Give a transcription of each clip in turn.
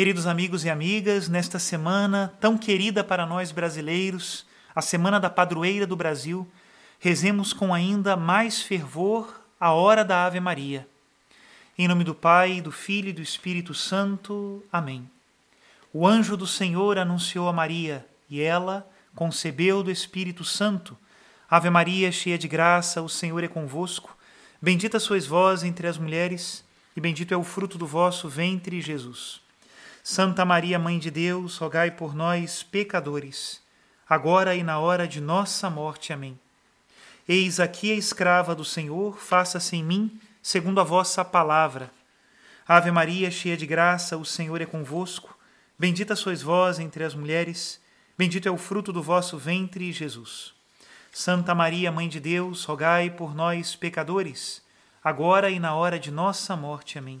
Queridos amigos e amigas, nesta semana tão querida para nós brasileiros, a Semana da Padroeira do Brasil, rezemos com ainda mais fervor a hora da Ave Maria. Em nome do Pai, do Filho e do Espírito Santo. Amém. O anjo do Senhor anunciou a Maria, e ela concebeu do Espírito Santo. Ave Maria, cheia de graça, o Senhor é convosco. Bendita sois vós entre as mulheres, e bendito é o fruto do vosso ventre, Jesus. Santa Maria, Mãe de Deus, rogai por nós, pecadores, agora e na hora de nossa morte. Amém. Eis aqui a escrava do Senhor, faça-se em mim segundo a vossa palavra. Ave Maria, cheia de graça, o Senhor é convosco. Bendita sois vós entre as mulheres, bendito é o fruto do vosso ventre, Jesus. Santa Maria, Mãe de Deus, rogai por nós, pecadores, agora e na hora de nossa morte. Amém.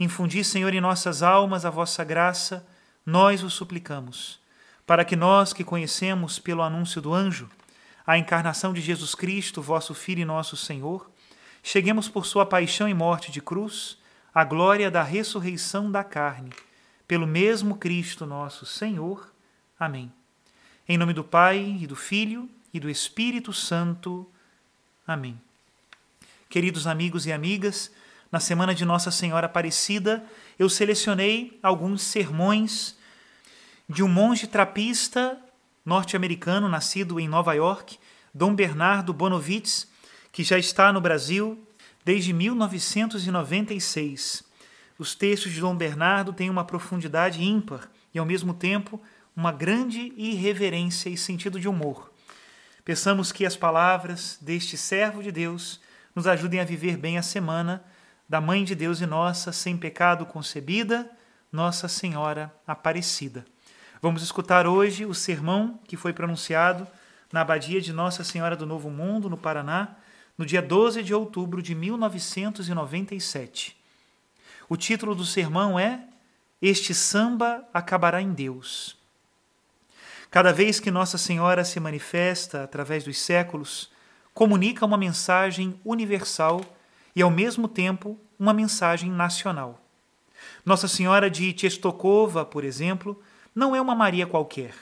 Infundi, Senhor, em nossas almas a vossa graça, nós o suplicamos, para que nós que conhecemos pelo anúncio do anjo a encarnação de Jesus Cristo, vosso Filho e nosso Senhor, cheguemos por sua paixão e morte de cruz à glória da ressurreição da carne, pelo mesmo Cristo nosso Senhor. Amém. Em nome do Pai e do Filho e do Espírito Santo. Amém. Queridos amigos e amigas, na semana de Nossa Senhora Aparecida, eu selecionei alguns sermões de um monge trapista norte-americano nascido em Nova York, Dom Bernardo Bonovitz, que já está no Brasil desde 1996. Os textos de Dom Bernardo têm uma profundidade ímpar e, ao mesmo tempo, uma grande irreverência e sentido de humor. Peçamos que as palavras deste servo de Deus nos ajudem a viver bem a semana da Mãe de Deus e nossa, sem pecado concebida, Nossa Senhora Aparecida. Vamos escutar hoje o sermão que foi pronunciado na abadia de Nossa Senhora do Novo Mundo, no Paraná, no dia 12 de outubro de 1997. O título do sermão é Este samba acabará em Deus. Cada vez que Nossa Senhora se manifesta através dos séculos, comunica uma mensagem universal e, ao mesmo tempo, uma mensagem nacional. Nossa Senhora de Czestochowa, por exemplo, não é uma Maria qualquer.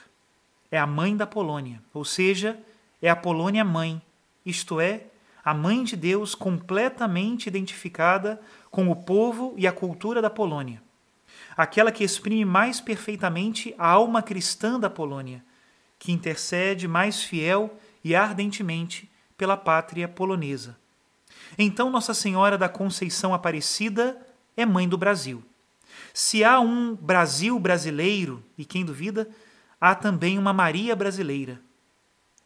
É a mãe da Polônia, ou seja, é a Polônia mãe, isto é, a mãe de Deus completamente identificada com o povo e a cultura da Polônia. Aquela que exprime mais perfeitamente a alma cristã da Polônia, que intercede mais fiel e ardentemente pela pátria polonesa. Então, Nossa Senhora da Conceição Aparecida é mãe do Brasil. Se há um Brasil brasileiro, e quem duvida, há também uma Maria brasileira.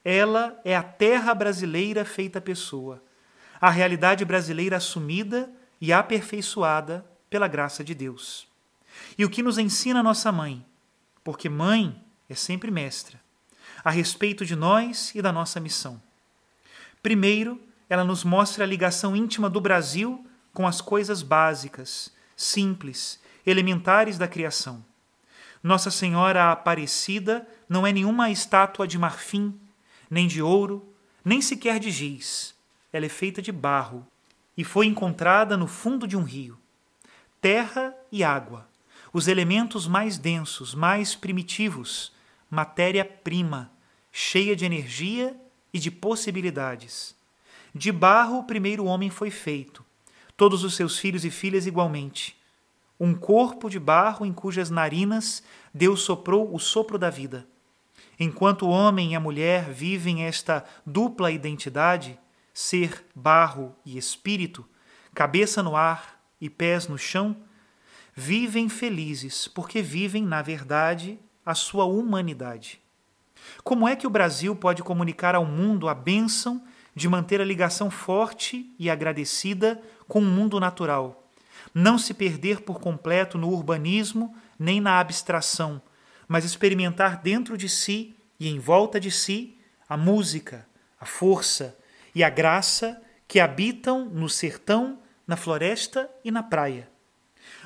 Ela é a terra brasileira feita pessoa, a realidade brasileira assumida e aperfeiçoada pela graça de Deus. E o que nos ensina nossa mãe? Porque mãe é sempre mestra, a respeito de nós e da nossa missão. Primeiro, ela nos mostra a ligação íntima do Brasil com as coisas básicas, simples, elementares da criação. Nossa Senhora Aparecida não é nenhuma estátua de marfim, nem de ouro, nem sequer de giz. Ela é feita de barro e foi encontrada no fundo de um rio. Terra e água, os elementos mais densos, mais primitivos, matéria-prima, cheia de energia e de possibilidades. De barro o primeiro homem foi feito, todos os seus filhos e filhas igualmente. Um corpo de barro em cujas narinas Deus soprou o sopro da vida. Enquanto o homem e a mulher vivem esta dupla identidade, ser barro e espírito, cabeça no ar e pés no chão, vivem felizes porque vivem, na verdade, a sua humanidade. Como é que o Brasil pode comunicar ao mundo a bênção de manter a ligação forte e agradecida com o mundo natural, não se perder por completo no urbanismo nem na abstração, mas experimentar dentro de si e em volta de si a música, a força e a graça que habitam no sertão, na floresta e na praia.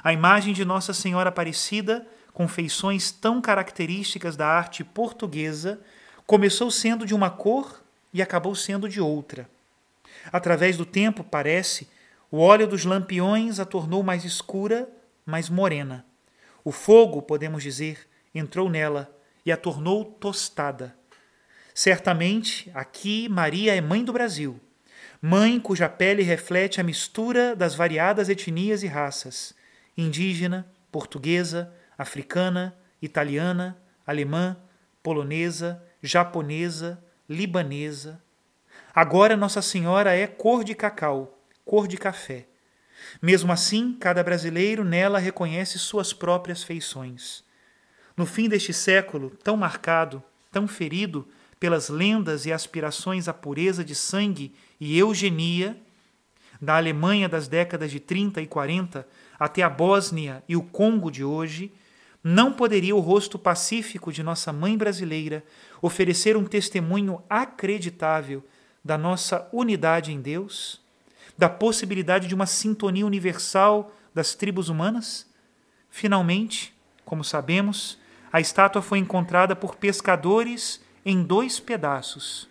A imagem de Nossa Senhora Aparecida, com feições tão características da arte portuguesa, começou sendo de uma cor e acabou sendo de outra. Através do tempo, parece, o óleo dos lampiões a tornou mais escura, mais morena. O fogo, podemos dizer, entrou nela e a tornou tostada. Certamente, aqui Maria é mãe do Brasil, mãe cuja pele reflete a mistura das variadas etnias e raças: indígena, portuguesa, africana, italiana, alemã, polonesa, japonesa, libanesa. Agora Nossa Senhora é cor de cacau, cor de café. Mesmo assim, cada brasileiro nela reconhece suas próprias feições. No fim deste século, tão marcado, tão ferido pelas lendas e aspirações à pureza de sangue e eugenia, da Alemanha das décadas de 30 e 40 até a Bósnia e o Congo de hoje, não poderia o rosto pacífico de nossa mãe brasileira oferecer um testemunho acreditável da nossa unidade em Deus, da possibilidade de uma sintonia universal das tribos humanas? Finalmente, como sabemos, a estátua foi encontrada por pescadores em dois pedaços.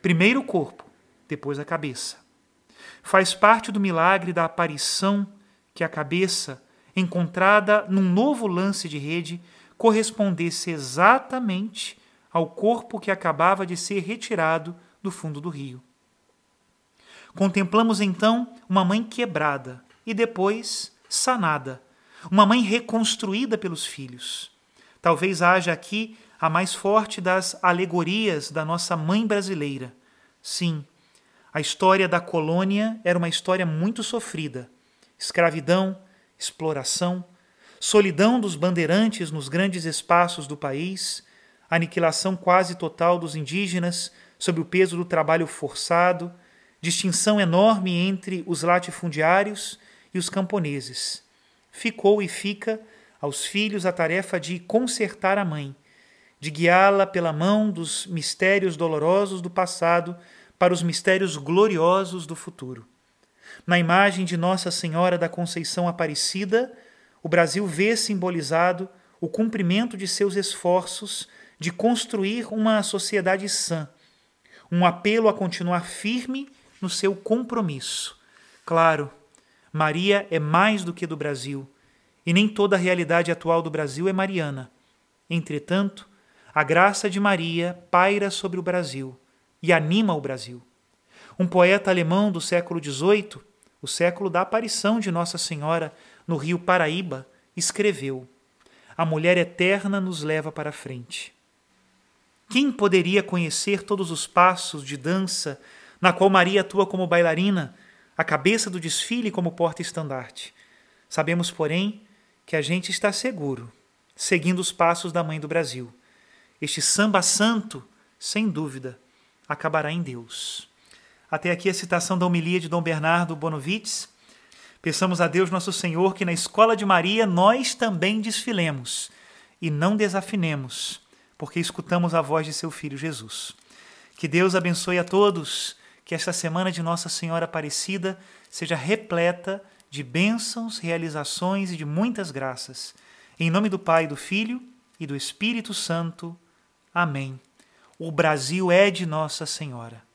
Primeiro o corpo, depois a cabeça. Faz parte do milagre da aparição que a cabeça, encontrada num novo lance de rede, correspondesse exatamente ao corpo que acabava de ser retirado do fundo do rio. Contemplamos então uma mãe quebrada e depois sanada, uma mãe reconstruída pelos filhos. Talvez haja aqui a mais forte das alegorias da nossa mãe brasileira. Sim, a história da colônia era uma história muito sofrida. Escravidão, exploração, solidão dos bandeirantes nos grandes espaços do país, aniquilação quase total dos indígenas sob o peso do trabalho forçado, distinção enorme entre os latifundiários e os camponeses. Ficou e fica aos filhos a tarefa de consertar a mãe, de guiá-la pela mão dos mistérios dolorosos do passado para os mistérios gloriosos do futuro. Na imagem de Nossa Senhora da Conceição Aparecida, o Brasil vê simbolizado o cumprimento de seus esforços de construir uma sociedade sã, um apelo a continuar firme no seu compromisso. Claro, Maria é mais do que do Brasil, e nem toda a realidade atual do Brasil é mariana. Entretanto, a graça de Maria paira sobre o Brasil e anima o Brasil. Um poeta alemão do século XVIII, o século da aparição de Nossa Senhora no rio Paraíba, escreveu: A mulher eterna nos leva para frente. Quem poderia conhecer todos os passos de dança na qual Maria atua como bailarina, a cabeça do desfile como porta-estandarte. Sabemos, porém, que a gente está seguro, seguindo os passos da Mãe do Brasil. Este samba santo, sem dúvida, acabará em Deus. Até aqui a citação da homilia de Dom Bernardo Bonovitz. Peçamos a Deus Nosso Senhor que na escola de Maria nós também desfilemos e não desafinemos, porque escutamos a voz de seu Filho Jesus. Que Deus abençoe a todos que esta semana de Nossa Senhora Aparecida seja repleta de bênçãos, realizações e de muitas graças. Em nome do Pai, do Filho e do Espírito Santo. Amém. O Brasil é de Nossa Senhora.